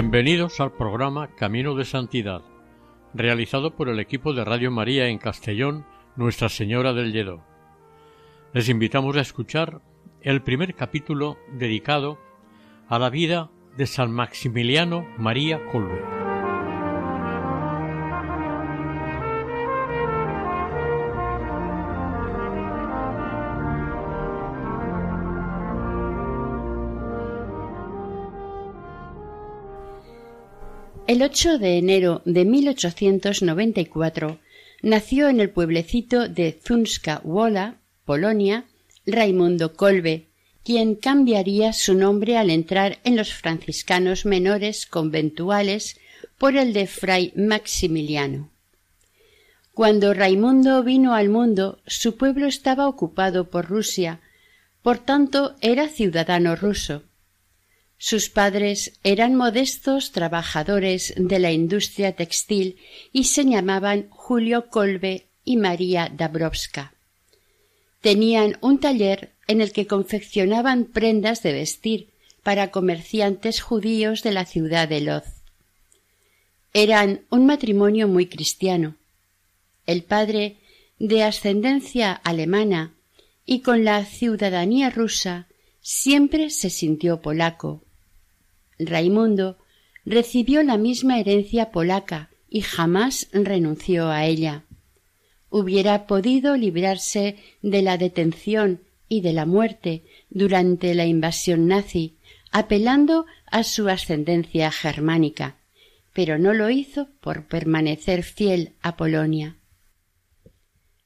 Bienvenidos al programa Camino de Santidad, realizado por el equipo de Radio María en Castellón, Nuestra Señora del Lledó. Les invitamos a escuchar el primer capítulo dedicado a la vida de San Maximiliano María Colbe. El 8 de enero de 1894 nació en el pueblecito de Zunska Wola, Polonia, Raimundo Kolbe, quien cambiaría su nombre al entrar en los franciscanos menores conventuales por el de Fray Maximiliano. Cuando Raimundo vino al mundo, su pueblo estaba ocupado por Rusia, por tanto era ciudadano ruso. Sus padres eran modestos trabajadores de la industria textil y se llamaban Julio Kolbe y María Dabrowska. Tenían un taller en el que confeccionaban prendas de vestir para comerciantes judíos de la ciudad de Lodz. Eran un matrimonio muy cristiano. El padre, de ascendencia alemana y con la ciudadanía rusa, siempre se sintió polaco Raimundo recibió la misma herencia polaca y jamás renunció a ella. Hubiera podido librarse de la detención y de la muerte durante la invasión nazi, apelando a su ascendencia germánica, pero no lo hizo por permanecer fiel a Polonia.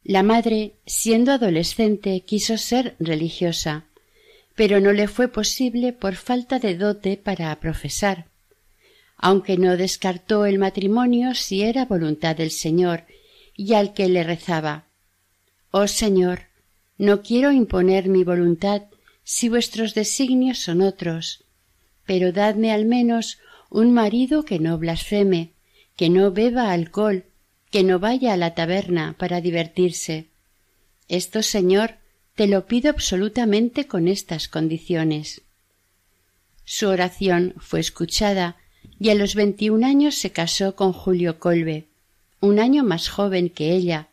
La madre, siendo adolescente, quiso ser religiosa, pero no le fue posible por falta de dote para profesar, aunque no descartó el matrimonio si era voluntad del Señor, y al que le rezaba Oh Señor, no quiero imponer mi voluntad si vuestros designios son otros, pero dadme al menos un marido que no blasfeme, que no beba alcohol, que no vaya a la taberna para divertirse. Esto, Señor, te lo pido absolutamente con estas condiciones. Su oración fue escuchada y a los veintiún años se casó con Julio Colbe, un año más joven que ella,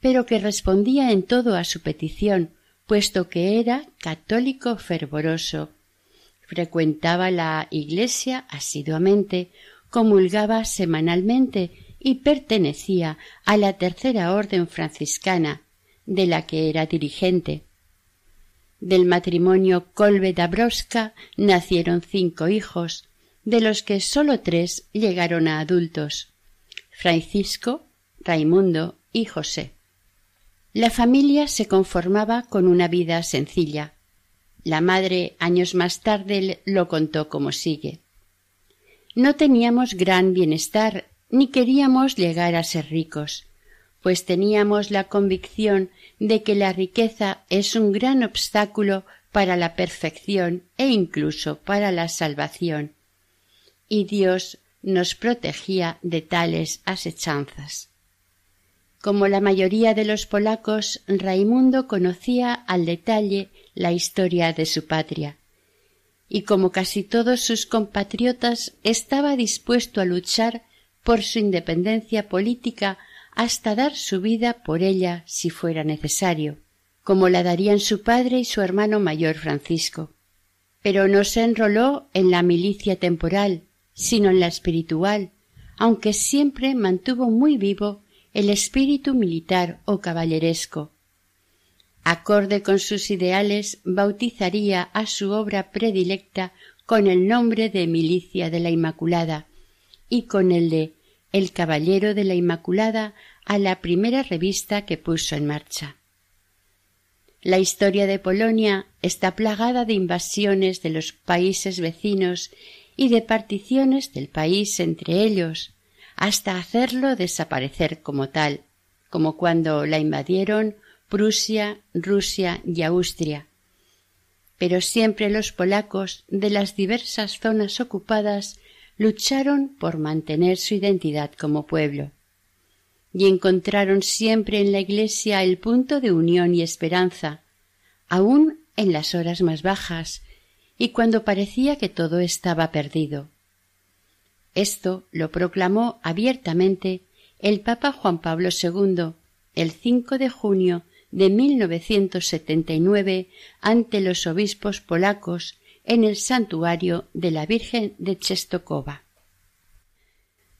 pero que respondía en todo a su petición, puesto que era católico fervoroso. Frecuentaba la iglesia asiduamente, comulgaba semanalmente y pertenecía a la tercera orden franciscana, de la que era dirigente. Del matrimonio Kolbe Dabrowska nacieron cinco hijos, de los que sólo tres llegaron a adultos Francisco, Raimundo y José. La familia se conformaba con una vida sencilla. La madre años más tarde lo contó como sigue. No teníamos gran bienestar ni queríamos llegar a ser ricos pues teníamos la convicción de que la riqueza es un gran obstáculo para la perfección e incluso para la salvación. Y Dios nos protegía de tales asechanzas. Como la mayoría de los polacos, Raimundo conocía al detalle la historia de su patria, y como casi todos sus compatriotas estaba dispuesto a luchar por su independencia política hasta dar su vida por ella si fuera necesario, como la darían su padre y su hermano mayor Francisco. Pero no se enroló en la milicia temporal, sino en la espiritual, aunque siempre mantuvo muy vivo el espíritu militar o caballeresco. Acorde con sus ideales, bautizaría a su obra predilecta con el nombre de Milicia de la Inmaculada, y con el de El Caballero de la Inmaculada a la primera revista que puso en marcha. La historia de Polonia está plagada de invasiones de los países vecinos y de particiones del país entre ellos, hasta hacerlo desaparecer como tal, como cuando la invadieron Prusia, Rusia y Austria. Pero siempre los polacos de las diversas zonas ocupadas lucharon por mantener su identidad como pueblo y encontraron siempre en la Iglesia el punto de unión y esperanza, aun en las horas más bajas y cuando parecía que todo estaba perdido. Esto lo proclamó abiertamente el Papa Juan Pablo II el 5 de junio de 1979 ante los obispos polacos en el santuario de la Virgen de Czestochowa.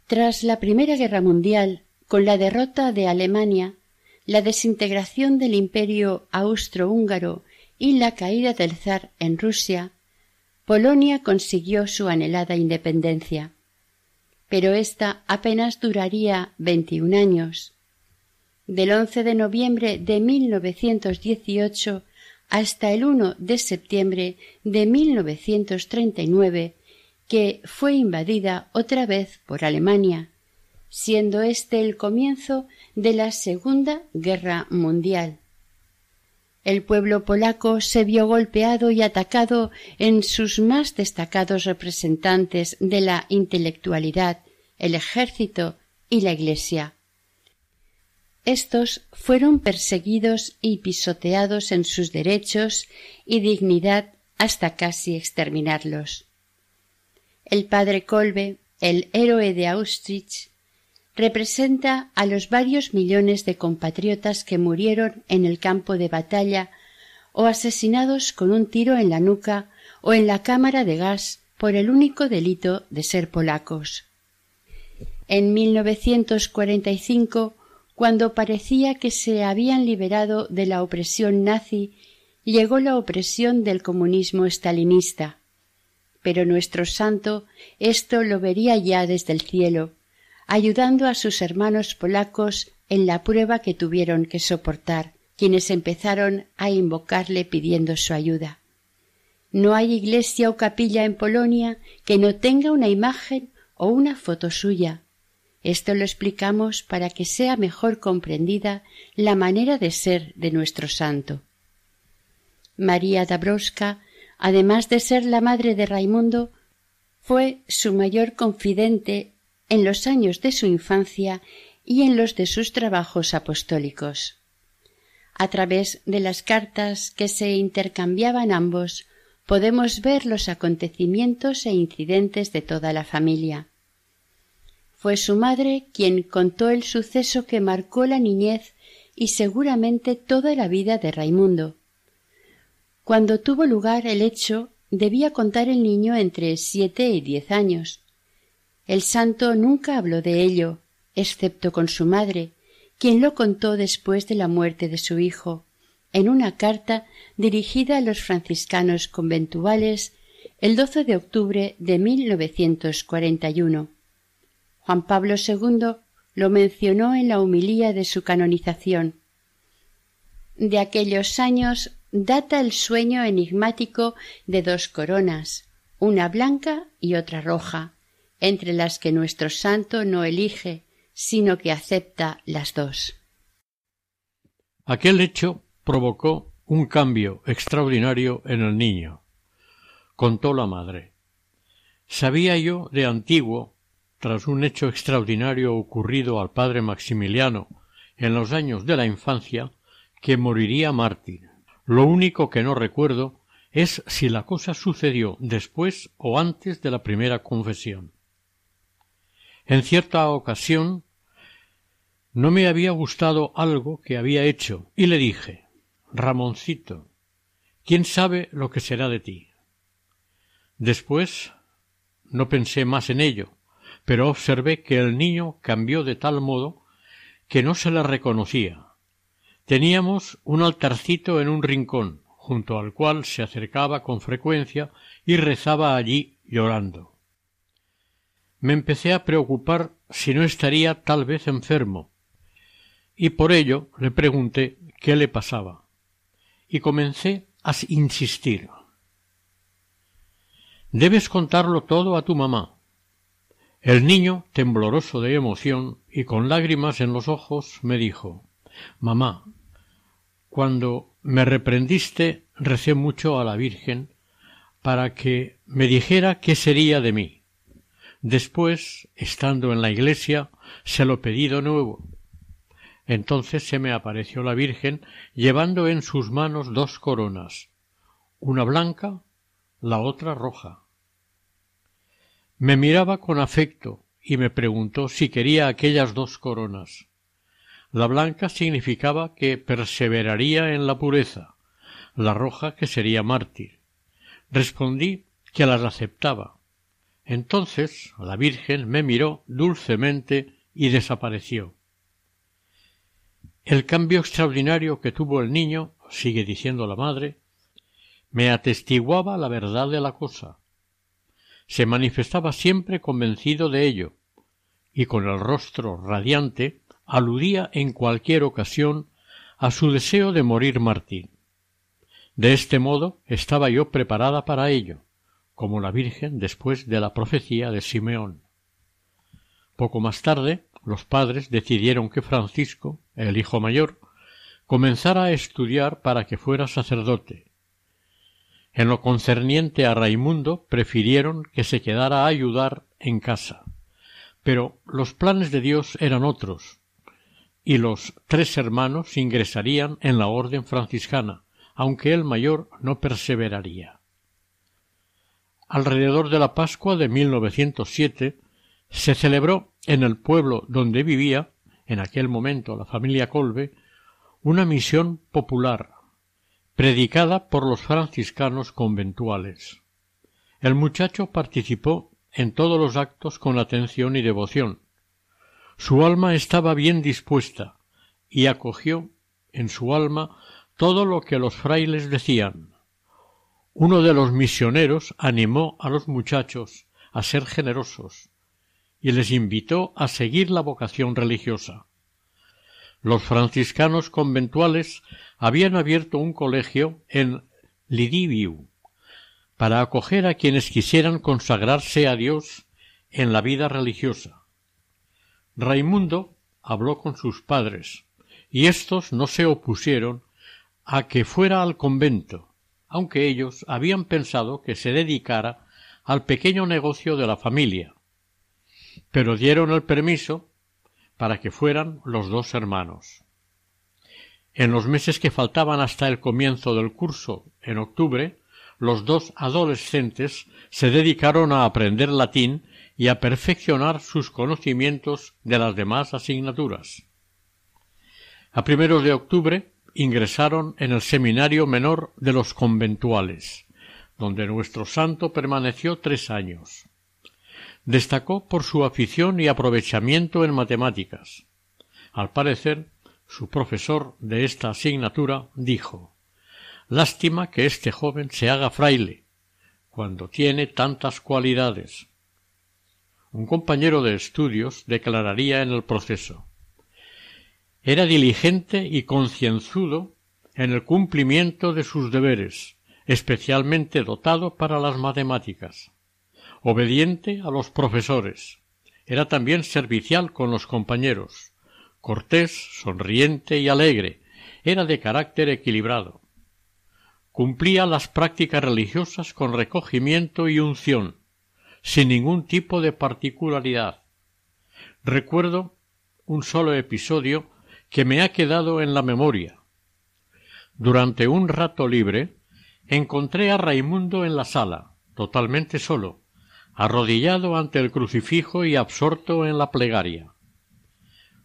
Tras la Primera Guerra Mundial, con la derrota de Alemania, la desintegración del imperio austrohúngaro y la caída del zar en Rusia, Polonia consiguió su anhelada independencia. Pero ésta apenas duraría veintiún años. Del 11 de noviembre de 1918 hasta el 1 de septiembre de 1939, que fue invadida otra vez por Alemania, siendo este el comienzo de la Segunda Guerra Mundial. El pueblo polaco se vio golpeado y atacado en sus más destacados representantes de la intelectualidad, el ejército y la Iglesia. Estos fueron perseguidos y pisoteados en sus derechos y dignidad hasta casi exterminarlos. El padre Kolbe, el héroe de Auschwitz, representa a los varios millones de compatriotas que murieron en el campo de batalla o asesinados con un tiro en la nuca o en la cámara de gas por el único delito de ser polacos. En 1945, cuando parecía que se habían liberado de la opresión nazi, llegó la opresión del comunismo estalinista. Pero nuestro santo esto lo vería ya desde el cielo, ayudando a sus hermanos polacos en la prueba que tuvieron que soportar, quienes empezaron a invocarle pidiendo su ayuda. No hay iglesia o capilla en Polonia que no tenga una imagen o una foto suya. Esto lo explicamos para que sea mejor comprendida la manera de ser de nuestro santo. María Dabrowska, además de ser la madre de Raimundo, fue su mayor confidente en los años de su infancia y en los de sus trabajos apostólicos. A través de las cartas que se intercambiaban ambos, podemos ver los acontecimientos e incidentes de toda la familia. Fue su madre quien contó el suceso que marcó la niñez y seguramente toda la vida de Raimundo. Cuando tuvo lugar el hecho, debía contar el niño entre siete y diez años. El santo nunca habló de ello, excepto con su madre, quien lo contó después de la muerte de su hijo, en una carta dirigida a los franciscanos conventuales el 12 de octubre de 1941. Juan Pablo II lo mencionó en la humilía de su canonización. De aquellos años data el sueño enigmático de dos coronas, una blanca y otra roja, entre las que nuestro santo no elige, sino que acepta las dos. Aquel hecho provocó un cambio extraordinario en el niño. Contó la madre. Sabía yo de antiguo, tras un hecho extraordinario ocurrido al padre Maximiliano en los años de la infancia, que moriría mártir. Lo único que no recuerdo es si la cosa sucedió después o antes de la primera confesión. En cierta ocasión no me había gustado algo que había hecho y le dije Ramoncito, ¿quién sabe lo que será de ti? Después no pensé más en ello, pero observé que el niño cambió de tal modo que no se le reconocía. Teníamos un altarcito en un rincón, junto al cual se acercaba con frecuencia y rezaba allí llorando. Me empecé a preocupar si no estaría tal vez enfermo, y por ello le pregunté qué le pasaba, y comencé a insistir. Debes contarlo todo a tu mamá. El niño, tembloroso de emoción y con lágrimas en los ojos, me dijo Mamá, cuando me reprendiste recé mucho a la Virgen para que me dijera qué sería de mí. Después, estando en la iglesia, se lo pedí de nuevo. Entonces se me apareció la Virgen llevando en sus manos dos coronas, una blanca, la otra roja. Me miraba con afecto y me preguntó si quería aquellas dos coronas. La blanca significaba que perseveraría en la pureza, la roja que sería mártir. Respondí que las aceptaba. Entonces la Virgen me miró dulcemente y desapareció. El cambio extraordinario que tuvo el niño, sigue diciendo la madre, me atestiguaba la verdad de la cosa. Se manifestaba siempre convencido de ello, y con el rostro radiante aludía en cualquier ocasión a su deseo de morir Martín. De este modo estaba yo preparada para ello, como la Virgen después de la profecía de Simeón. Poco más tarde, los padres decidieron que Francisco, el hijo mayor, comenzara a estudiar para que fuera sacerdote. En lo concerniente a Raimundo prefirieron que se quedara a ayudar en casa. Pero los planes de Dios eran otros, y los tres hermanos ingresarían en la orden franciscana, aunque el mayor no perseveraría. Alrededor de la Pascua de 1907 se celebró en el pueblo donde vivía, en aquel momento la familia Colbe, una misión popular, predicada por los franciscanos conventuales. El muchacho participó en todos los actos con atención y devoción. Su alma estaba bien dispuesta y acogió en su alma todo lo que los frailes decían. Uno de los misioneros animó a los muchachos a ser generosos y les invitó a seguir la vocación religiosa. Los franciscanos conventuales habían abierto un colegio en Lidiviu para acoger a quienes quisieran consagrarse a Dios en la vida religiosa. Raimundo habló con sus padres, y éstos no se opusieron a que fuera al convento, aunque ellos habían pensado que se dedicara al pequeño negocio de la familia, pero dieron el permiso para que fueran los dos hermanos. En los meses que faltaban hasta el comienzo del curso, en octubre, los dos adolescentes se dedicaron a aprender latín y a perfeccionar sus conocimientos de las demás asignaturas. A primeros de octubre ingresaron en el seminario menor de los conventuales, donde nuestro santo permaneció tres años. Destacó por su afición y aprovechamiento en matemáticas. Al parecer, su profesor de esta asignatura dijo Lástima que este joven se haga fraile, cuando tiene tantas cualidades. Un compañero de estudios declararía en el proceso era diligente y concienzudo en el cumplimiento de sus deberes, especialmente dotado para las matemáticas, obediente a los profesores, era también servicial con los compañeros, cortés, sonriente y alegre, era de carácter equilibrado. Cumplía las prácticas religiosas con recogimiento y unción, sin ningún tipo de particularidad. Recuerdo un solo episodio que me ha quedado en la memoria. Durante un rato libre encontré a Raimundo en la sala, totalmente solo, arrodillado ante el crucifijo y absorto en la plegaria.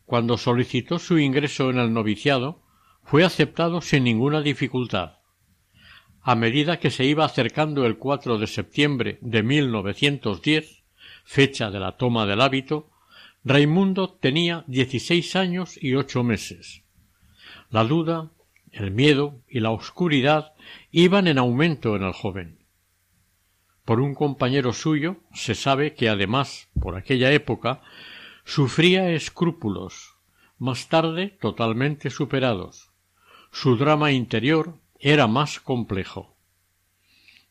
Cuando solicitó su ingreso en el noviciado, fue aceptado sin ninguna dificultad. A medida que se iba acercando el 4 de septiembre de 1910, fecha de la toma del hábito, Raimundo tenía dieciséis años y ocho meses. La duda, el miedo y la oscuridad iban en aumento en el joven. por un compañero suyo, se sabe que además, por aquella época, sufría escrúpulos, más tarde totalmente superados. Su drama interior era más complejo.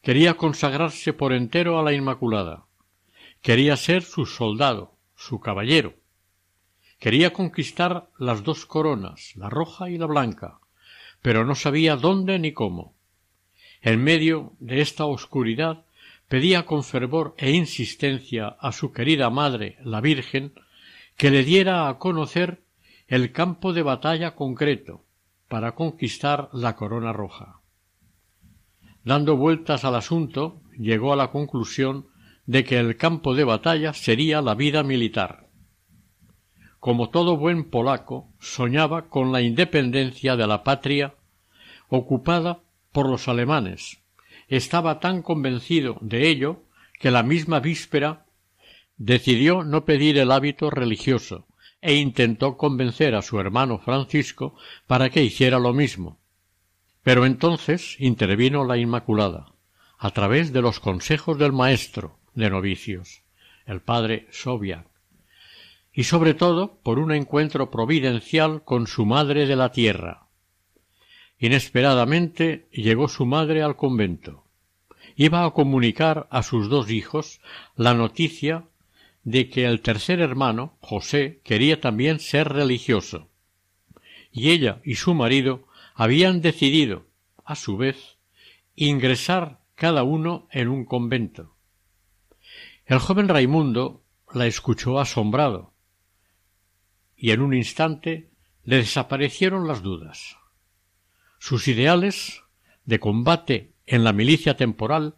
Quería consagrarse por entero a la Inmaculada. Quería ser su soldado, su caballero. Quería conquistar las dos coronas, la roja y la blanca, pero no sabía dónde ni cómo. En medio de esta oscuridad pedía con fervor e insistencia a su querida madre, la Virgen, que le diera a conocer el campo de batalla concreto para conquistar la corona roja. Dando vueltas al asunto, llegó a la conclusión de que el campo de batalla sería la vida militar. Como todo buen polaco, soñaba con la independencia de la patria ocupada por los alemanes. Estaba tan convencido de ello que la misma víspera decidió no pedir el hábito religioso e intentó convencer a su hermano Francisco para que hiciera lo mismo. Pero entonces intervino la Inmaculada, a través de los consejos del maestro de novicios, el padre Sobiak, y sobre todo por un encuentro providencial con su madre de la tierra. Inesperadamente llegó su madre al convento. Iba a comunicar a sus dos hijos la noticia de que el tercer hermano, José, quería también ser religioso. Y ella y su marido habían decidido, a su vez, ingresar cada uno en un convento. El joven Raimundo la escuchó asombrado, y en un instante le desaparecieron las dudas. Sus ideales de combate en la milicia temporal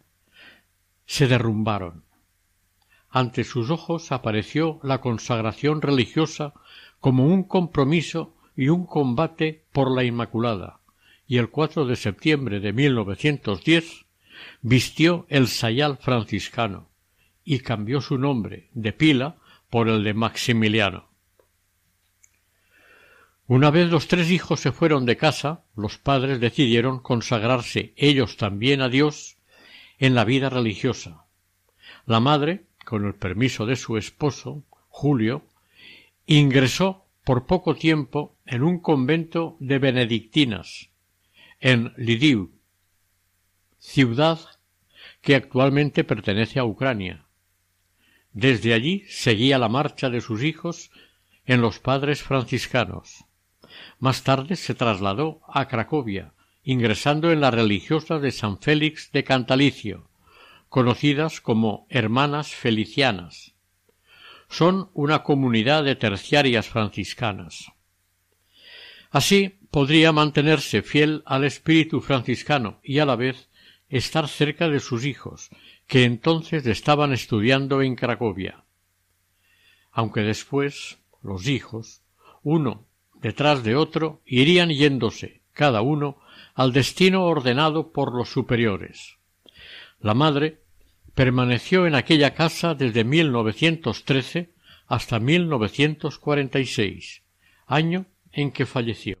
se derrumbaron. Ante sus ojos apareció la consagración religiosa como un compromiso y un combate por la Inmaculada, y el 4 de septiembre de 1910 vistió el sayal franciscano y cambió su nombre de Pila por el de Maximiliano. Una vez los tres hijos se fueron de casa, los padres decidieron consagrarse ellos también a Dios en la vida religiosa. La madre, con el permiso de su esposo, Julio, ingresó por poco tiempo en un convento de benedictinas, en Lidiu, ciudad que actualmente pertenece a Ucrania. Desde allí seguía la marcha de sus hijos en los padres franciscanos. Más tarde se trasladó a Cracovia, ingresando en la religiosa de San Félix de Cantalicio, conocidas como Hermanas Felicianas. Son una comunidad de terciarias franciscanas. Así podría mantenerse fiel al espíritu franciscano y a la vez estar cerca de sus hijos, que entonces estaban estudiando en Cracovia. Aunque después los hijos, uno detrás de otro, irían yéndose, cada uno, al destino ordenado por los superiores. La madre permaneció en aquella casa desde 1913 hasta 1946, año en que falleció.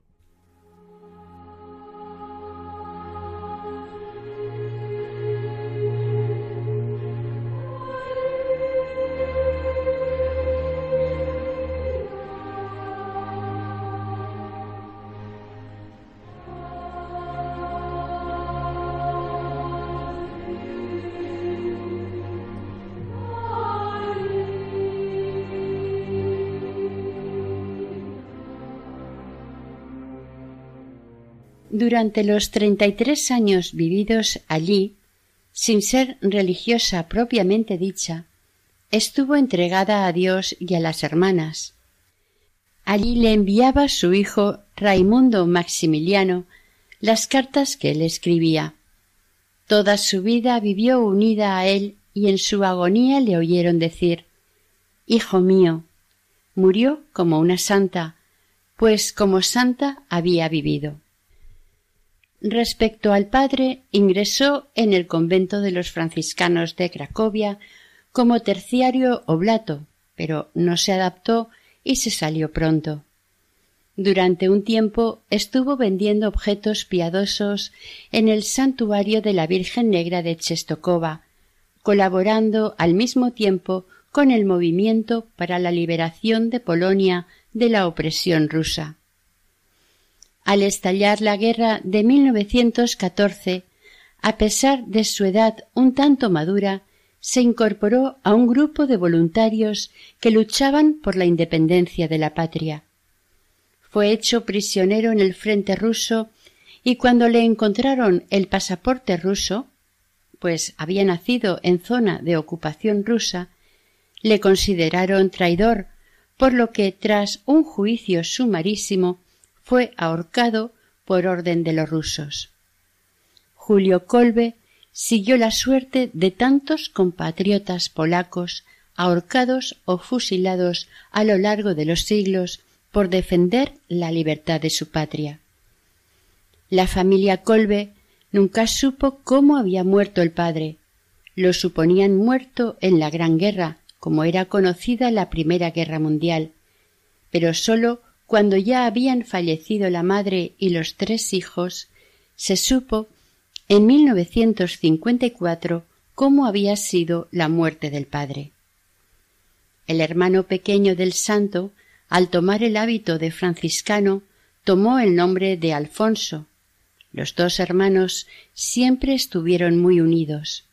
Durante los treinta y tres años vividos allí, sin ser religiosa propiamente dicha, estuvo entregada a Dios y a las hermanas. Allí le enviaba su hijo Raimundo Maximiliano las cartas que él escribía. Toda su vida vivió unida a él y en su agonía le oyeron decir Hijo mío, murió como una santa, pues como santa había vivido. Respecto al padre, ingresó en el convento de los franciscanos de Cracovia como terciario oblato, pero no se adaptó y se salió pronto. Durante un tiempo estuvo vendiendo objetos piadosos en el santuario de la Virgen Negra de Chestokova, colaborando al mismo tiempo con el movimiento para la liberación de Polonia de la opresión rusa. Al estallar la guerra de 1914, a pesar de su edad un tanto madura, se incorporó a un grupo de voluntarios que luchaban por la independencia de la patria. Fue hecho prisionero en el frente ruso y cuando le encontraron el pasaporte ruso, pues había nacido en zona de ocupación rusa, le consideraron traidor, por lo que tras un juicio sumarísimo fue ahorcado por orden de los rusos. Julio Kolbe siguió la suerte de tantos compatriotas polacos ahorcados o fusilados a lo largo de los siglos por defender la libertad de su patria. La familia Kolbe nunca supo cómo había muerto el padre. Lo suponían muerto en la Gran Guerra, como era conocida la Primera Guerra Mundial, pero sólo cuando ya habían fallecido la madre y los tres hijos, se supo en 1954 cómo había sido la muerte del padre. El hermano pequeño del santo, al tomar el hábito de franciscano, tomó el nombre de Alfonso. Los dos hermanos siempre estuvieron muy unidos.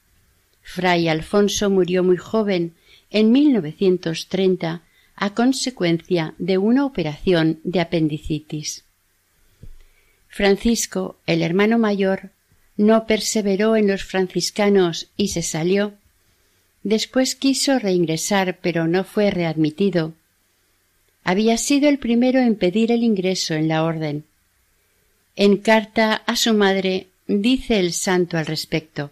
Fray Alfonso murió muy joven, en 1930, a consecuencia de una operación de apendicitis. Francisco, el hermano mayor, no perseveró en los franciscanos y se salió. Después quiso reingresar, pero no fue readmitido. Había sido el primero en pedir el ingreso en la orden. En carta a su madre dice el santo al respecto.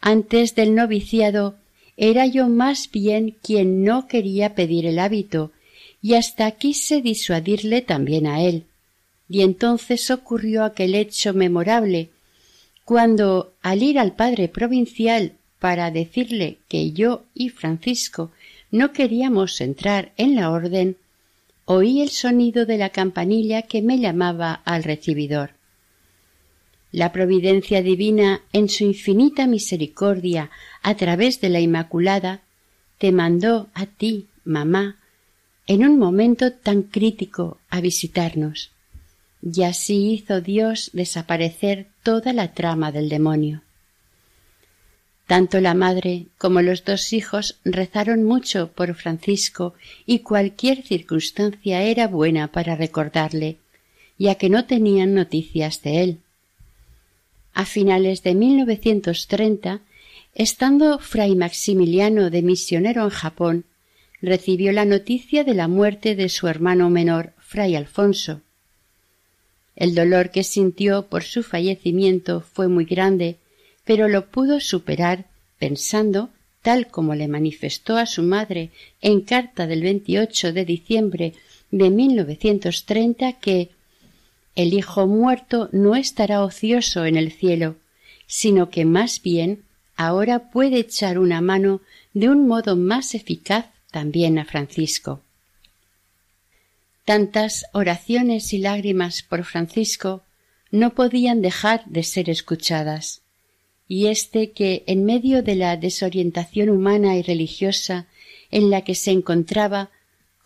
Antes del noviciado era yo más bien quien no quería pedir el hábito, y hasta quise disuadirle también a él. Y entonces ocurrió aquel hecho memorable cuando al ir al padre provincial para decirle que yo y Francisco no queríamos entrar en la orden, oí el sonido de la campanilla que me llamaba al recibidor. La providencia divina, en su infinita misericordia, a través de la Inmaculada, te mandó a ti, mamá, en un momento tan crítico a visitarnos. Y así hizo Dios desaparecer toda la trama del demonio. Tanto la madre como los dos hijos rezaron mucho por Francisco y cualquier circunstancia era buena para recordarle, ya que no tenían noticias de él. A finales de 1930, estando fray Maximiliano de misionero en Japón, recibió la noticia de la muerte de su hermano menor, fray Alfonso, el dolor que sintió por su fallecimiento fue muy grande, pero lo pudo superar pensando, tal como le manifestó a su madre en carta del 28 de diciembre de 1930, que el hijo muerto no estará ocioso en el cielo, sino que más bien ahora puede echar una mano de un modo más eficaz también a Francisco. Tantas oraciones y lágrimas por Francisco no podían dejar de ser escuchadas, y éste que, en medio de la desorientación humana y religiosa en la que se encontraba,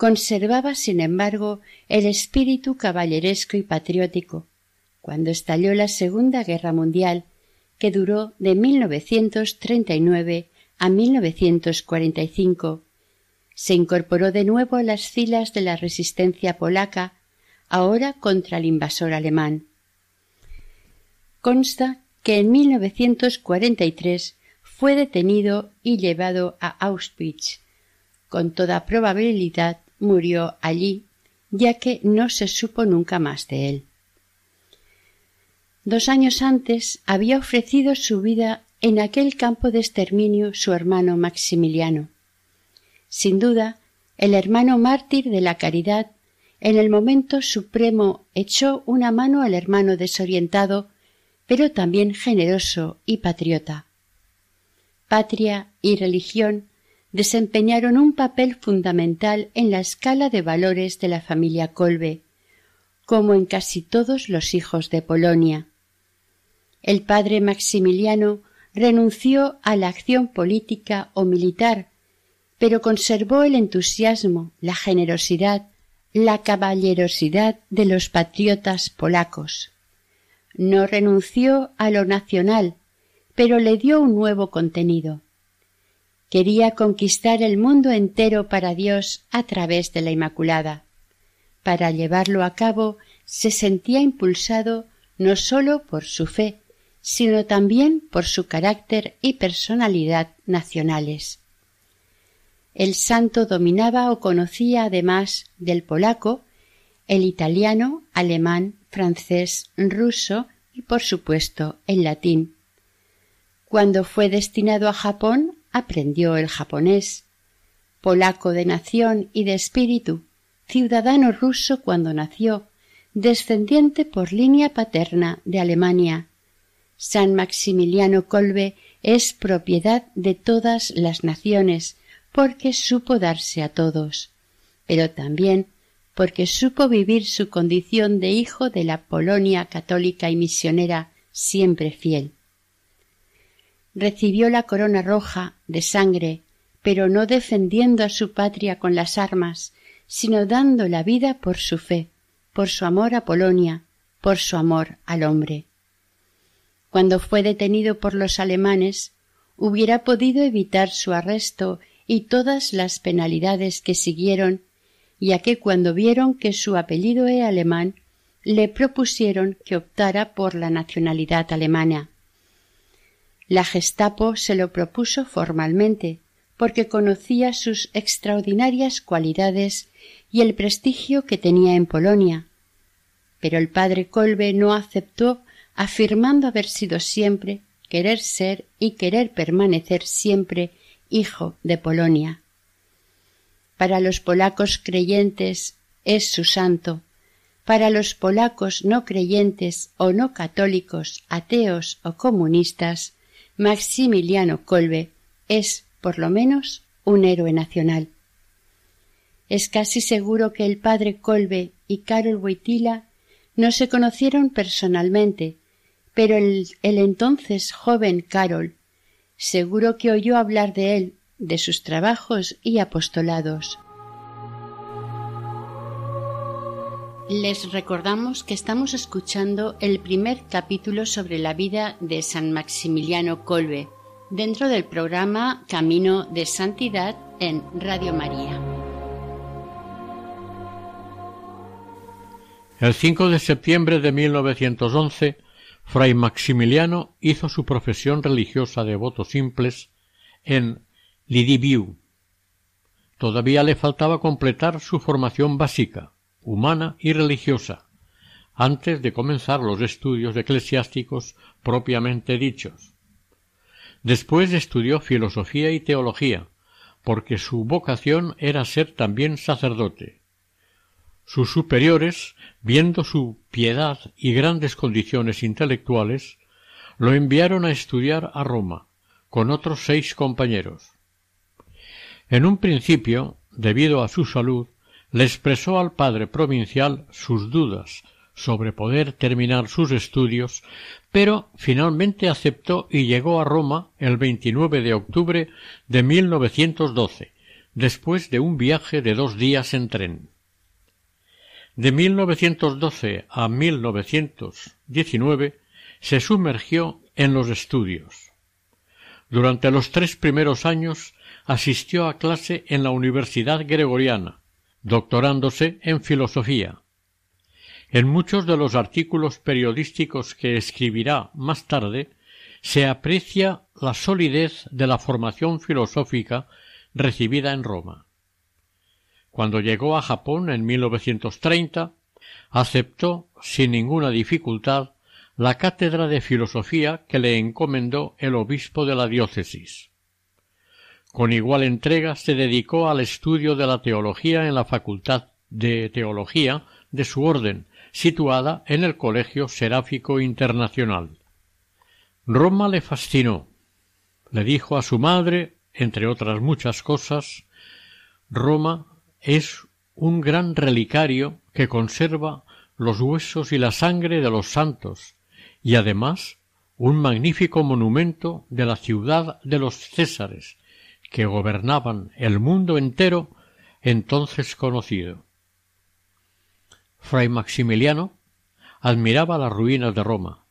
conservaba, sin embargo, el espíritu caballeresco y patriótico, cuando estalló la Segunda Guerra Mundial, que duró de 1939 a 1945 se incorporó de nuevo a las filas de la resistencia polaca, ahora contra el invasor alemán. Consta que en 1943 fue detenido y llevado a Auschwitz. Con toda probabilidad murió allí, ya que no se supo nunca más de él. Dos años antes había ofrecido su vida en aquel campo de exterminio su hermano Maximiliano. Sin duda, el hermano mártir de la caridad, en el momento supremo echó una mano al hermano desorientado, pero también generoso y patriota. Patria y religión desempeñaron un papel fundamental en la escala de valores de la familia Kolbe, como en casi todos los hijos de Polonia. El padre Maximiliano renunció a la acción política o militar, pero conservó el entusiasmo, la generosidad, la caballerosidad de los patriotas polacos. No renunció a lo nacional, pero le dio un nuevo contenido. Quería conquistar el mundo entero para Dios a través de la Inmaculada. Para llevarlo a cabo se sentía impulsado no sólo por su fe, sino también por su carácter y personalidad nacionales. El santo dominaba o conocía además del polaco, el italiano, alemán, francés, ruso y por supuesto el latín. Cuando fue destinado a Japón aprendió el japonés. Polaco de nación y de espíritu, ciudadano ruso cuando nació, descendiente por línea paterna de Alemania. San Maximiliano Kolbe es propiedad de todas las naciones, porque supo darse a todos, pero también porque supo vivir su condición de hijo de la Polonia católica y misionera siempre fiel. Recibió la corona roja de sangre, pero no defendiendo a su patria con las armas, sino dando la vida por su fe, por su amor a Polonia, por su amor al hombre. Cuando fue detenido por los alemanes, hubiera podido evitar su arresto y todas las penalidades que siguieron, ya que cuando vieron que su apellido era alemán, le propusieron que optara por la nacionalidad alemana. La Gestapo se lo propuso formalmente, porque conocía sus extraordinarias cualidades y el prestigio que tenía en Polonia. Pero el padre Kolbe no aceptó, afirmando haber sido siempre, querer ser y querer permanecer siempre hijo de Polonia. Para los polacos creyentes es su santo, para los polacos no creyentes o no católicos, ateos o comunistas, Maximiliano Kolbe es, por lo menos, un héroe nacional. Es casi seguro que el padre Kolbe y Karol Wojtyla no se conocieron personalmente, pero el, entonces joven Karol seguro que oyó hablar de él, de sus trabajos y apostolados. Les recordamos que estamos escuchando el primer capítulo sobre la vida de San Maximiliano Colbe dentro del programa Camino de Santidad en Radio María. El 5 de septiembre de 1911 Fray Maximiliano hizo su profesión religiosa de votos simples en Lidibiu. Todavía le faltaba completar su formación básica, humana y religiosa, antes de comenzar los estudios eclesiásticos propiamente dichos. Después estudió filosofía y teología, porque su vocación era ser también sacerdote. Sus superiores, viendo su piedad y grandes condiciones intelectuales, lo enviaron a estudiar a Roma, con otros seis compañeros. En un principio, debido a su salud, le expresó al padre provincial sus dudas sobre poder terminar sus estudios, pero finalmente aceptó y llegó a Roma el 29 de octubre de 1912, después de un viaje de dos días en tren. De 1912 a 1919 se sumergió en los estudios. Durante los tres primeros años asistió a clase en la Universidad Gregoriana, doctorándose en filosofía. En muchos de los artículos periodísticos que escribirá más tarde se aprecia la solidez de la formación filosófica recibida en Roma. Cuando llegó a Japón en 1930, aceptó sin ninguna dificultad la cátedra de filosofía que le encomendó el obispo de la diócesis. Con igual entrega se dedicó al estudio de la teología en la Facultad de Teología de su orden, situada en el Colegio Seráfico Internacional. Roma le fascinó. Le dijo a su madre, entre otras muchas cosas, Roma es un gran relicario que conserva los huesos y la sangre de los santos, y además un magnífico monumento de la ciudad de los Césares, que gobernaban el mundo entero entonces conocido. Fray Maximiliano admiraba las ruinas de Roma,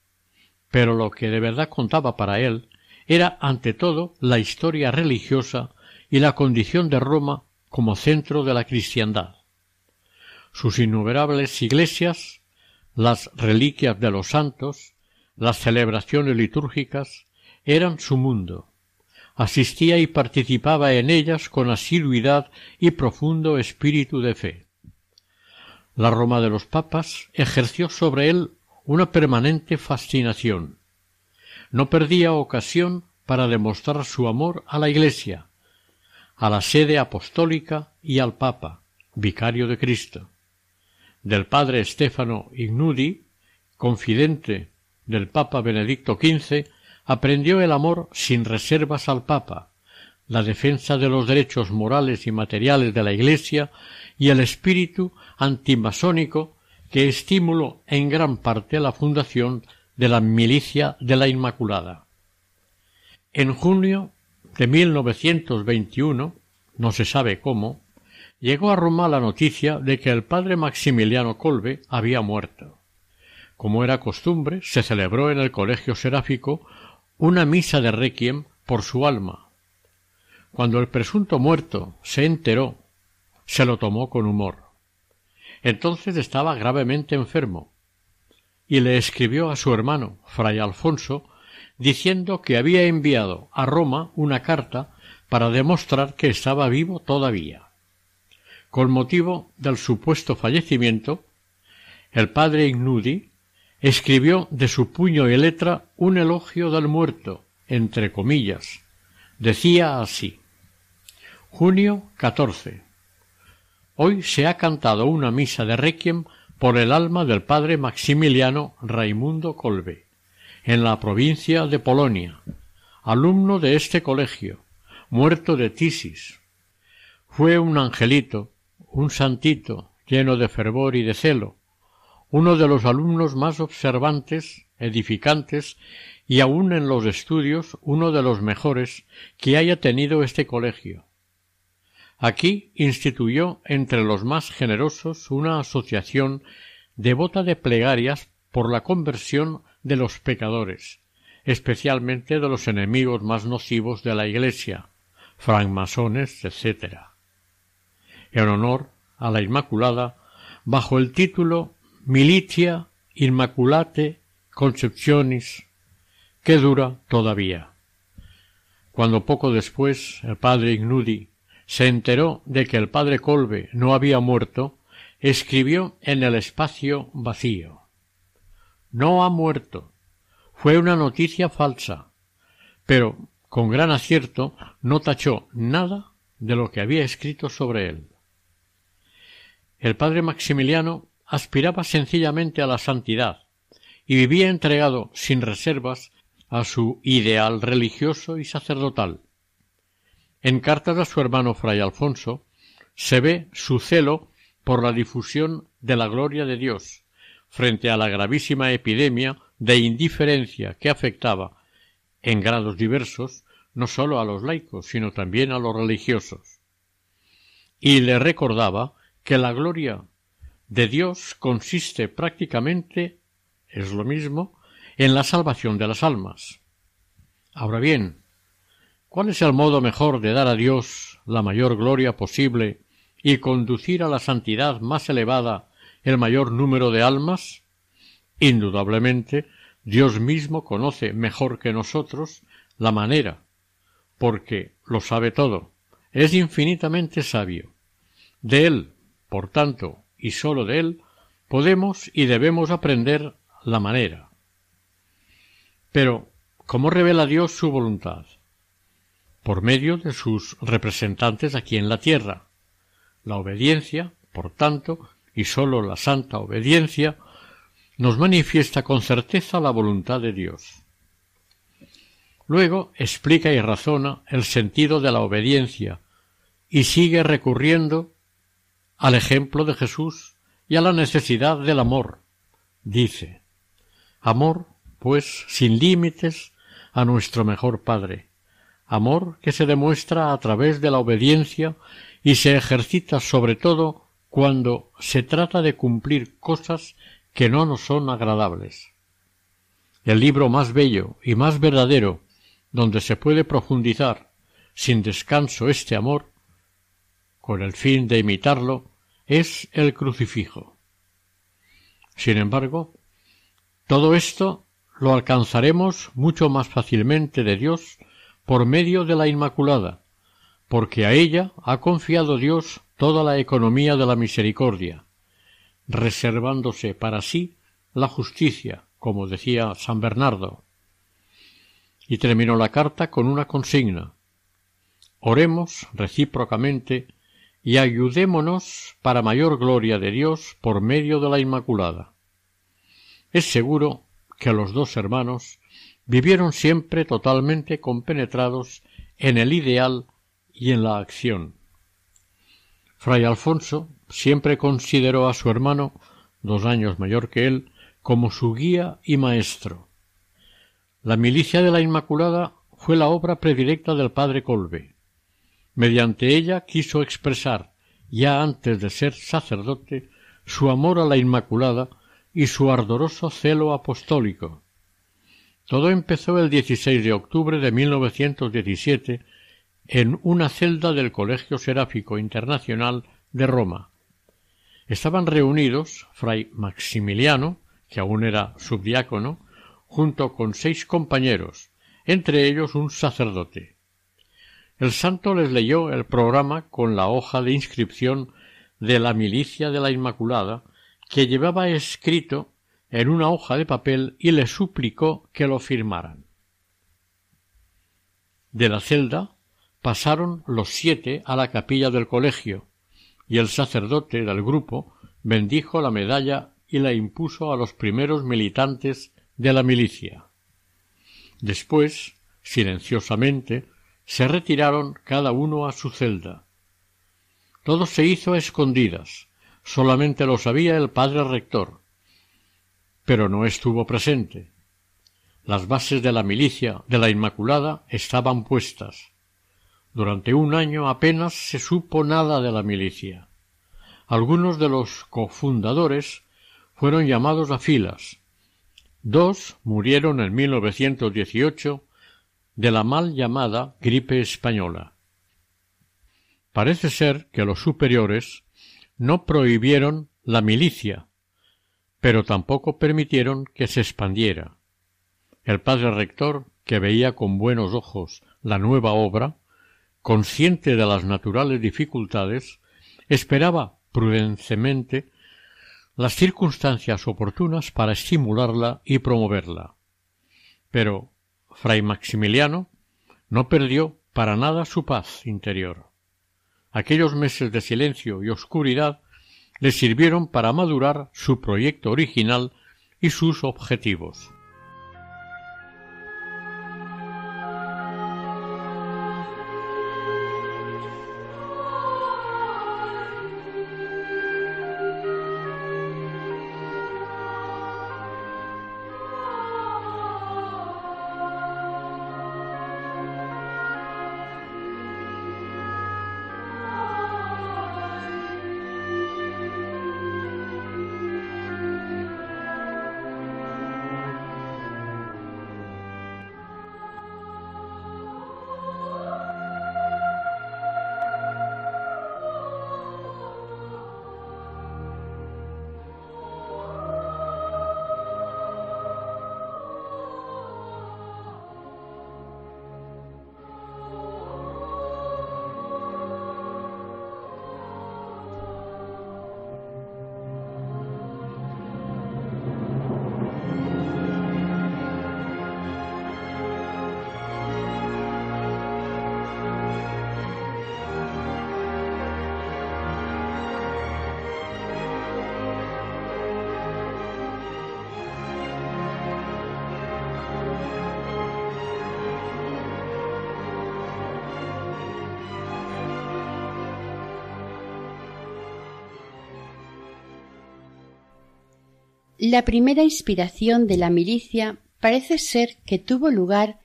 pero lo que de verdad contaba para él era ante todo la historia religiosa y la condición de Roma como centro de la cristiandad. Sus innumerables iglesias, las reliquias de los santos, las celebraciones litúrgicas, eran su mundo. Asistía y participaba en ellas con asiduidad y profundo espíritu de fe. La Roma de los papas ejerció sobre él una permanente fascinación. No perdía ocasión para demostrar su amor a la Iglesia, a la sede apostólica y al Papa, vicario de Cristo. Del padre Stefano Ignudi, confidente del Papa Benedicto XV, aprendió el amor sin reservas al Papa, la defensa de los derechos morales y materiales de la Iglesia y el espíritu antimasónico que estimuló en gran parte la fundación de la Milicia de la Inmaculada. En junio de 1921, no se sabe cómo, llegó a Roma la noticia de que el padre Maximiliano Colbe había muerto. Como era costumbre, se celebró en el colegio seráfico una misa de requiem por su alma. Cuando el presunto muerto se enteró, se lo tomó con humor. Entonces estaba gravemente enfermo, y le escribió a su hermano, fray Alfonso, diciendo que había enviado a Roma una carta para demostrar que estaba vivo todavía. Con motivo del supuesto fallecimiento, el padre Ignudi escribió de su puño y letra un elogio del muerto, entre comillas. Decía así Junio 14. Hoy se ha cantado una misa de requiem por el alma del padre Maximiliano Raimundo Colbe en la provincia de Polonia, alumno de este colegio, muerto de tisis. Fue un angelito, un santito, lleno de fervor y de celo, uno de los alumnos más observantes, edificantes y aun en los estudios uno de los mejores que haya tenido este colegio. Aquí instituyó entre los más generosos una asociación devota de plegarias por la conversión de los pecadores, especialmente de los enemigos más nocivos de la Iglesia, francmasones, etc. En honor a la Inmaculada, bajo el título Militia Immaculate Conceptionis, que dura todavía. Cuando poco después el padre Ignudi se enteró de que el padre Colbe no había muerto, escribió en el espacio vacío no ha muerto. Fue una noticia falsa, pero con gran acierto no tachó nada de lo que había escrito sobre él. El padre Maximiliano aspiraba sencillamente a la santidad y vivía entregado sin reservas a su ideal religioso y sacerdotal. En cartas a su hermano fray Alfonso se ve su celo por la difusión de la gloria de Dios, frente a la gravísima epidemia de indiferencia que afectaba en grados diversos no sólo a los laicos, sino también a los religiosos. Y le recordaba que la gloria de Dios consiste prácticamente, es lo mismo, en la salvación de las almas. Ahora bien, ¿cuál es el modo mejor de dar a Dios la mayor gloria posible y conducir a la santidad más elevada el mayor número de almas? Indudablemente, Dios mismo conoce mejor que nosotros la manera, porque lo sabe todo, es infinitamente sabio. De Él, por tanto, y sólo de Él, podemos y debemos aprender la manera. Pero, ¿cómo revela Dios su voluntad? Por medio de sus representantes aquí en la tierra. La obediencia, por tanto, y sólo la santa obediencia nos manifiesta con certeza la voluntad de Dios. Luego explica y razona el sentido de la obediencia y sigue recurriendo al ejemplo de Jesús y a la necesidad del amor. Dice Amor pues, sin límites a nuestro mejor Padre, amor que se demuestra a través de la obediencia y se ejercita sobre todo cuando se trata de cumplir cosas que no nos son agradables. El libro más bello y más verdadero donde se puede profundizar sin descanso este amor, con el fin de imitarlo, es el crucifijo. Sin embargo, todo esto lo alcanzaremos mucho más fácilmente de Dios por medio de la Inmaculada, porque a ella ha confiado Dios toda la economía de la misericordia, reservándose para sí la justicia, como decía San Bernardo. Y terminó la carta con una consigna. Oremos recíprocamente y ayudémonos para mayor gloria de Dios por medio de la Inmaculada. Es seguro que los dos hermanos vivieron siempre totalmente compenetrados en el ideal y en la acción. Fray Alfonso siempre consideró a su hermano, dos años mayor que él, como su guía y maestro. La milicia de la Inmaculada fue la obra predilecta del padre Colbe. Mediante ella quiso expresar, ya antes de ser sacerdote, su amor a la Inmaculada y su ardoroso celo apostólico. Todo empezó el 16 de octubre de 1917 en una celda del Colegio Seráfico Internacional de Roma. Estaban reunidos fray Maximiliano, que aún era subdiácono, junto con seis compañeros, entre ellos un sacerdote. El santo les leyó el programa con la hoja de inscripción de la milicia de la Inmaculada, que llevaba escrito en una hoja de papel y le suplicó que lo firmaran. De la celda pasaron los siete a la capilla del colegio, y el sacerdote del grupo bendijo la medalla y la impuso a los primeros militantes de la milicia. Después, silenciosamente, se retiraron cada uno a su celda. Todo se hizo a escondidas, solamente lo sabía el padre rector, pero no estuvo presente. Las bases de la milicia de la Inmaculada estaban puestas. Durante un año apenas se supo nada de la milicia. Algunos de los cofundadores fueron llamados a filas. Dos murieron en 1918 de la mal llamada gripe española. Parece ser que los superiores no prohibieron la milicia, pero tampoco permitieron que se expandiera. El padre rector, que veía con buenos ojos la nueva obra, consciente de las naturales dificultades, esperaba prudentemente las circunstancias oportunas para estimularla y promoverla. Pero fray Maximiliano no perdió para nada su paz interior. Aquellos meses de silencio y oscuridad le sirvieron para madurar su proyecto original y sus objetivos. La primera inspiración de la milicia parece ser que tuvo lugar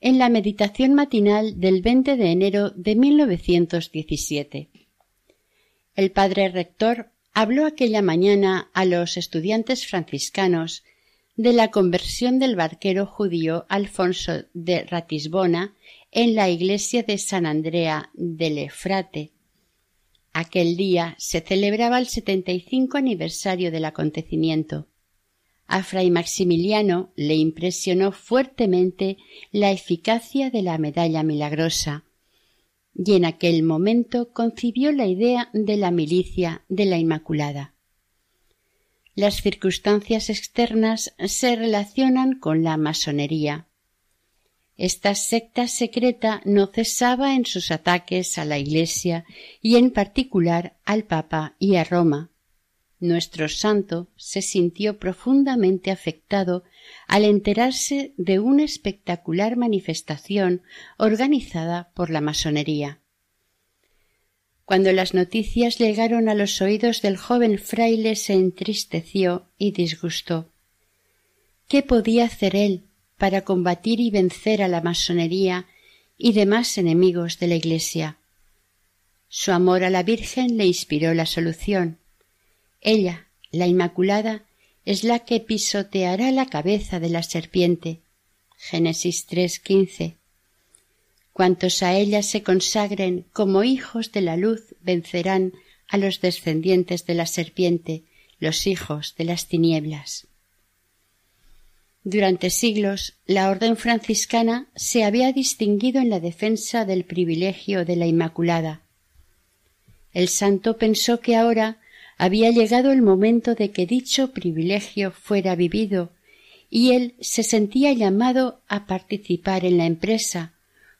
en la meditación matinal del 20 de enero de 1917. El padre rector habló aquella mañana a los estudiantes franciscanos de la conversión del barquero judío Alfonso de Ratisbona en la iglesia de San Andrea del Efrate. Aquel día se celebraba el setenta y cinco aniversario del acontecimiento. A fray Maximiliano le impresionó fuertemente la eficacia de la medalla milagrosa, y en aquel momento concibió la idea de la milicia de la Inmaculada. Las circunstancias externas se relacionan con la masonería. Esta secta secreta no cesaba en sus ataques a la Iglesia y en particular al Papa y a Roma nuestro santo se sintió profundamente afectado al enterarse de una espectacular manifestación organizada por la masonería. Cuando las noticias llegaron a los oídos del joven fraile se entristeció y disgustó. ¿Qué podía hacer él para combatir y vencer a la masonería y demás enemigos de la Iglesia? Su amor a la Virgen le inspiró la solución. Ella, la Inmaculada, es la que pisoteará la cabeza de la serpiente. Génesis 3.15. Cuantos a ella se consagren como hijos de la luz vencerán a los descendientes de la serpiente, los hijos de las tinieblas. Durante siglos la orden franciscana se había distinguido en la defensa del privilegio de la Inmaculada. El santo pensó que ahora había llegado el momento de que dicho privilegio fuera vivido y él se sentía llamado a participar en la empresa,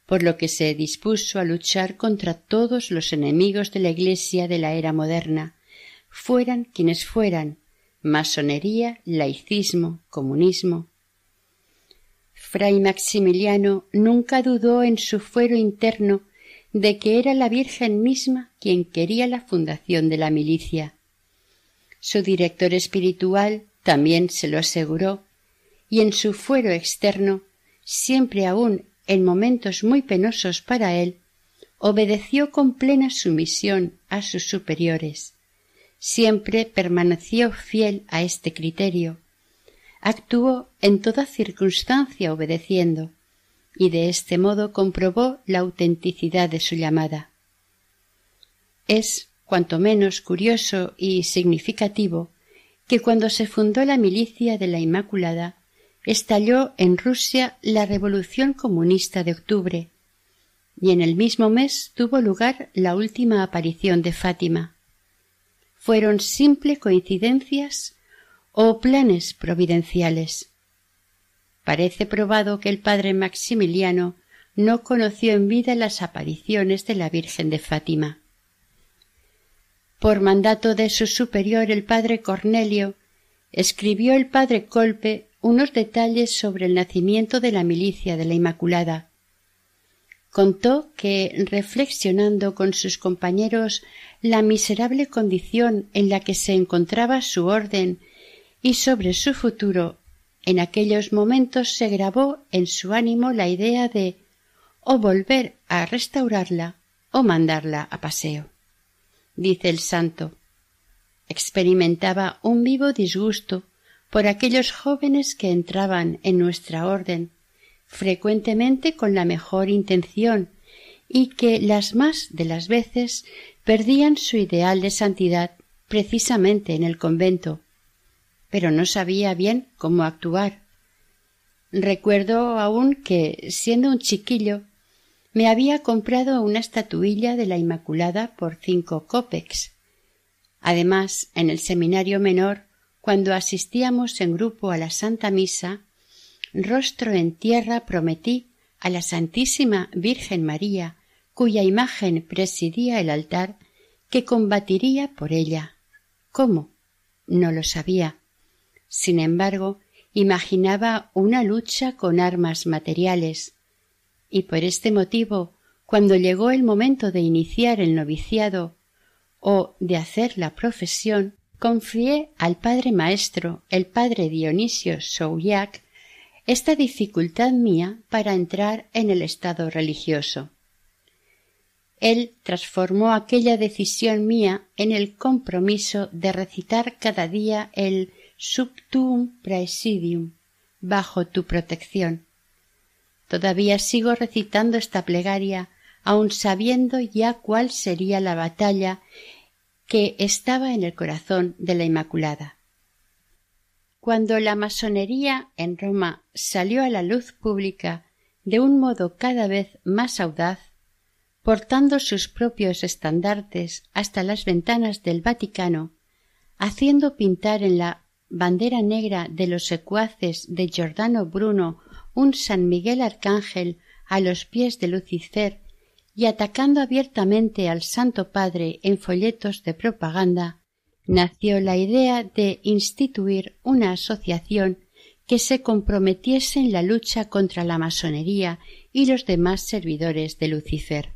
por lo que se dispuso a luchar contra todos los enemigos de la Iglesia de la era moderna, fueran quienes fueran, masonería, laicismo, comunismo. Fray Maximiliano nunca dudó en su fuero interno de que era la Virgen misma quien quería la fundación de la milicia. Su director espiritual también se lo aseguró, y en su fuero externo, siempre aún en momentos muy penosos para él, obedeció con plena sumisión a sus superiores. Siempre permaneció fiel a este criterio. Actuó en toda circunstancia obedeciendo, y de este modo comprobó la autenticidad de su llamada. Es cuanto menos curioso y significativo que cuando se fundó la milicia de la Inmaculada estalló en Rusia la Revolución comunista de octubre y en el mismo mes tuvo lugar la última aparición de Fátima. ¿Fueron simple coincidencias o planes providenciales? Parece probado que el padre Maximiliano no conoció en vida las apariciones de la Virgen de Fátima. Por mandato de su superior el padre Cornelio, escribió el padre Colpe unos detalles sobre el nacimiento de la milicia de la Inmaculada. Contó que, reflexionando con sus compañeros la miserable condición en la que se encontraba su orden y sobre su futuro, en aquellos momentos se grabó en su ánimo la idea de o volver a restaurarla o mandarla a paseo dice el santo. Experimentaba un vivo disgusto por aquellos jóvenes que entraban en nuestra orden, frecuentemente con la mejor intención, y que las más de las veces perdían su ideal de santidad precisamente en el convento, pero no sabía bien cómo actuar. Recuerdo aún que, siendo un chiquillo, me había comprado una estatuilla de la Inmaculada por cinco copex. Además, en el seminario menor, cuando asistíamos en grupo a la Santa Misa, rostro en tierra prometí a la Santísima Virgen María, cuya imagen presidía el altar, que combatiría por ella. ¿Cómo? No lo sabía. Sin embargo, imaginaba una lucha con armas materiales, y por este motivo, cuando llegó el momento de iniciar el noviciado o de hacer la profesión, confié al padre maestro, el padre Dionisio Souillac, esta dificultad mía para entrar en el estado religioso. Él transformó aquella decisión mía en el compromiso de recitar cada día el Subtum Praesidium bajo tu protección. Todavía sigo recitando esta plegaria, aun sabiendo ya cuál sería la batalla que estaba en el corazón de la Inmaculada. Cuando la masonería en Roma salió a la luz pública de un modo cada vez más audaz, portando sus propios estandartes hasta las ventanas del Vaticano, haciendo pintar en la bandera negra de los secuaces de Giordano Bruno un San Miguel Arcángel a los pies de Lucifer y atacando abiertamente al Santo Padre en folletos de propaganda, nació la idea de instituir una asociación que se comprometiese en la lucha contra la masonería y los demás servidores de Lucifer.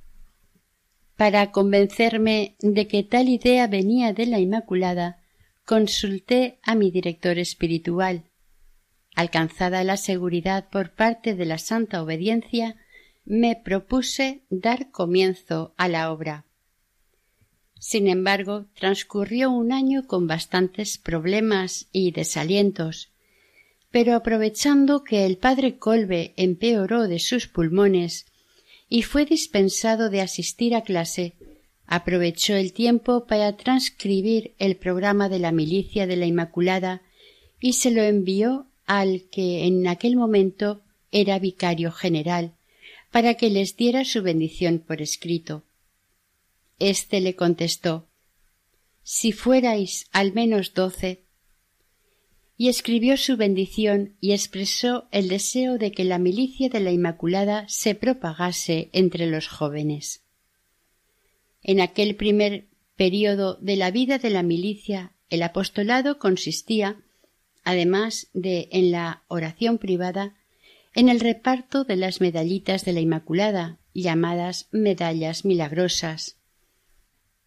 Para convencerme de que tal idea venía de la Inmaculada, consulté a mi director espiritual. Alcanzada la seguridad por parte de la santa obediencia, me propuse dar comienzo a la obra. Sin embargo, transcurrió un año con bastantes problemas y desalientos, pero aprovechando que el padre Colbe empeoró de sus pulmones y fue dispensado de asistir a clase, aprovechó el tiempo para transcribir el programa de la milicia de la Inmaculada y se lo envió al que en aquel momento era vicario general, para que les diera su bendición por escrito. Este le contestó Si fuerais al menos doce. Y escribió su bendición y expresó el deseo de que la milicia de la Inmaculada se propagase entre los jóvenes. En aquel primer período de la vida de la milicia, el apostolado consistía, además de en la oración privada, en el reparto de las medallitas de la Inmaculada, llamadas medallas milagrosas,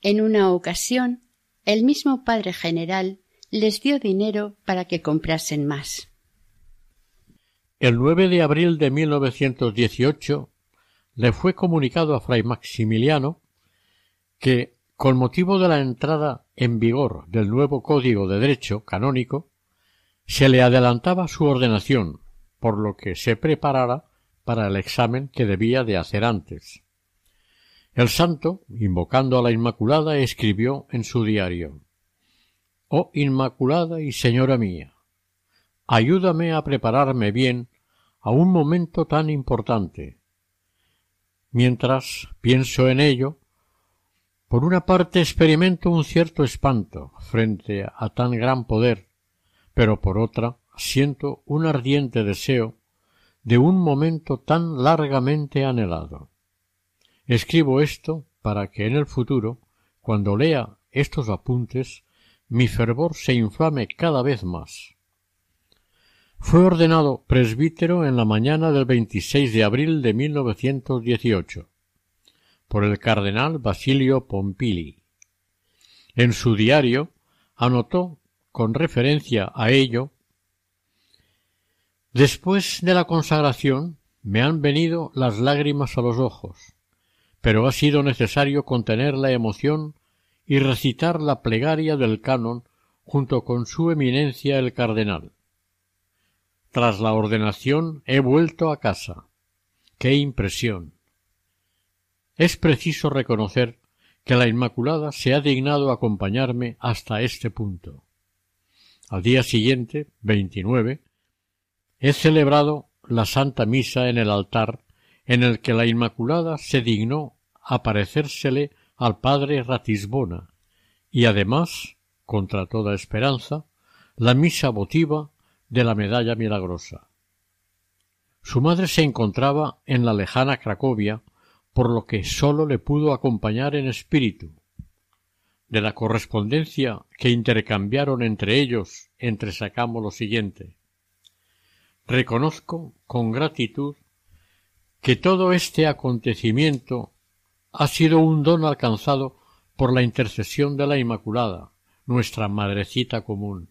en una ocasión, el mismo padre general les dio dinero para que comprasen más. El 9 de abril de 1918 le fue comunicado a fray Maximiliano que, con motivo de la entrada en vigor del nuevo Código de Derecho canónico, se le adelantaba su ordenación, por lo que se preparara para el examen que debía de hacer antes. El santo, invocando a la Inmaculada, escribió en su diario Oh Inmaculada y Señora mía, ayúdame a prepararme bien a un momento tan importante. Mientras pienso en ello, por una parte experimento un cierto espanto frente a tan gran poder, pero por otra siento un ardiente deseo de un momento tan largamente anhelado. Escribo esto para que en el futuro, cuando lea estos apuntes, mi fervor se inflame cada vez más. Fue ordenado presbítero en la mañana del 26 de abril de 1918 por el cardenal Basilio Pompili. En su diario anotó, con referencia a ello, Después de la consagración me han venido las lágrimas a los ojos pero ha sido necesario contener la emoción y recitar la plegaria del canon junto con su eminencia el cardenal. Tras la ordenación he vuelto a casa. ¡Qué impresión! Es preciso reconocer que la Inmaculada se ha dignado acompañarme hasta este punto. Al día siguiente, 29, he celebrado la Santa Misa en el altar en el que la Inmaculada se dignó aparecérsele al padre Ratisbona y además, contra toda esperanza, la misa votiva de la medalla milagrosa. Su madre se encontraba en la lejana Cracovia, por lo que sólo le pudo acompañar en espíritu. De la correspondencia que intercambiaron entre ellos entresacamos lo siguiente. Reconozco con gratitud que todo este acontecimiento ha sido un don alcanzado por la intercesión de la Inmaculada, nuestra madrecita común.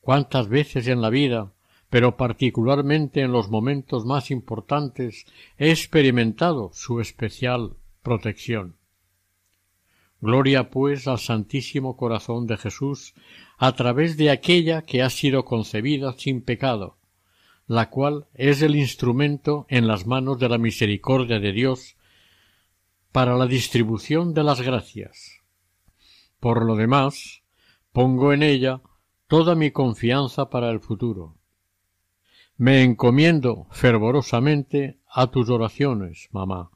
Cuántas veces en la vida pero particularmente en los momentos más importantes he experimentado su especial protección. Gloria pues al Santísimo Corazón de Jesús a través de aquella que ha sido concebida sin pecado, la cual es el instrumento en las manos de la misericordia de Dios para la distribución de las gracias. Por lo demás, pongo en ella toda mi confianza para el futuro. Me encomiendo fervorosamente a tus oraciones, mamá,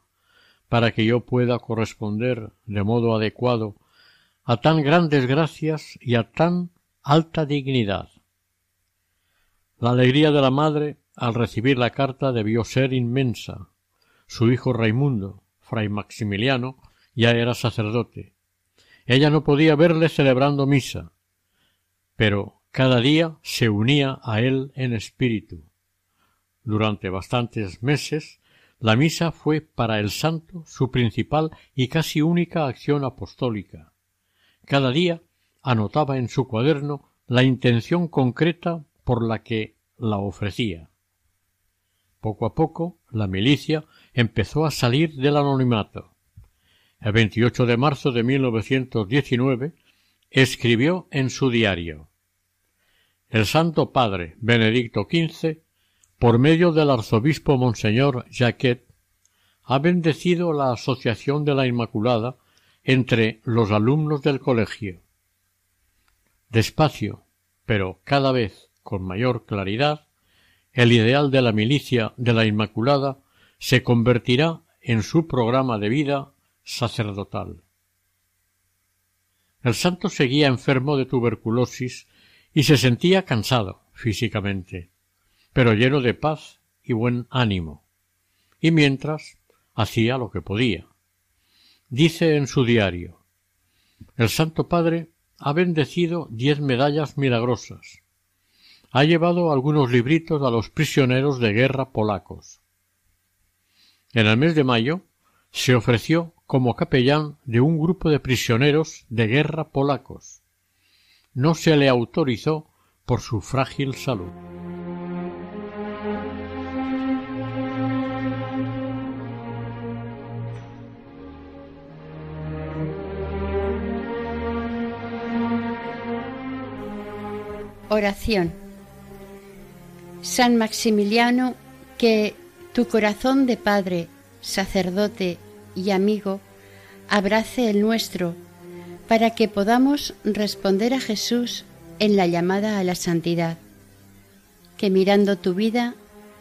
para que yo pueda corresponder de modo adecuado a tan grandes gracias y a tan alta dignidad. La alegría de la madre al recibir la carta debió ser inmensa. Su hijo Raimundo, fray Maximiliano, ya era sacerdote. Ella no podía verle celebrando misa, pero cada día se unía a él en espíritu. Durante bastantes meses la misa fue para el santo su principal y casi única acción apostólica. Cada día anotaba en su cuaderno la intención concreta por la que la ofrecía. Poco a poco la milicia empezó a salir del anonimato. El 28 de marzo de 1919 escribió en su diario El Santo Padre Benedicto XV, por medio del arzobispo Monseñor Jacquet, ha bendecido la Asociación de la Inmaculada entre los alumnos del colegio. Despacio, pero cada vez con mayor claridad, el ideal de la milicia de la Inmaculada se convertirá en su programa de vida sacerdotal. El santo seguía enfermo de tuberculosis y se sentía cansado físicamente, pero lleno de paz y buen ánimo, y mientras hacía lo que podía. Dice en su diario El Santo Padre ha bendecido diez medallas milagrosas. Ha llevado algunos libritos a los prisioneros de guerra polacos. En el mes de mayo se ofreció como capellán de un grupo de prisioneros de guerra polacos. No se le autorizó por su frágil salud. Oración. San Maximiliano, que tu corazón de Padre, sacerdote y amigo abrace el nuestro, para que podamos responder a Jesús en la llamada a la santidad. Que mirando tu vida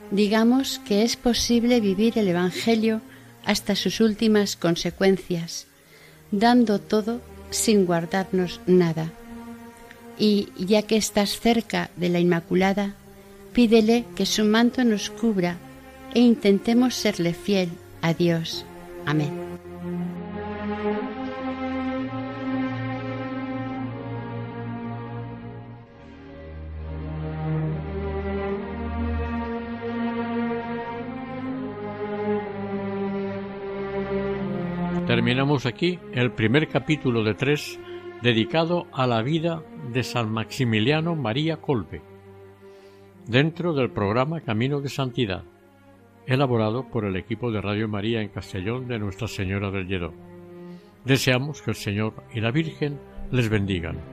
digamos que es posible vivir el Evangelio hasta sus últimas consecuencias, dando todo sin guardarnos nada y ya que estás cerca de la Inmaculada, pídele que su manto nos cubra e intentemos serle fiel a Dios. Amén. Terminamos aquí el primer capítulo de tres dedicado a la vida de San Maximiliano María Colbe, dentro del programa Camino de Santidad, elaborado por el equipo de Radio María en Castellón de Nuestra Señora del Lledó. Deseamos que el Señor y la Virgen les bendigan.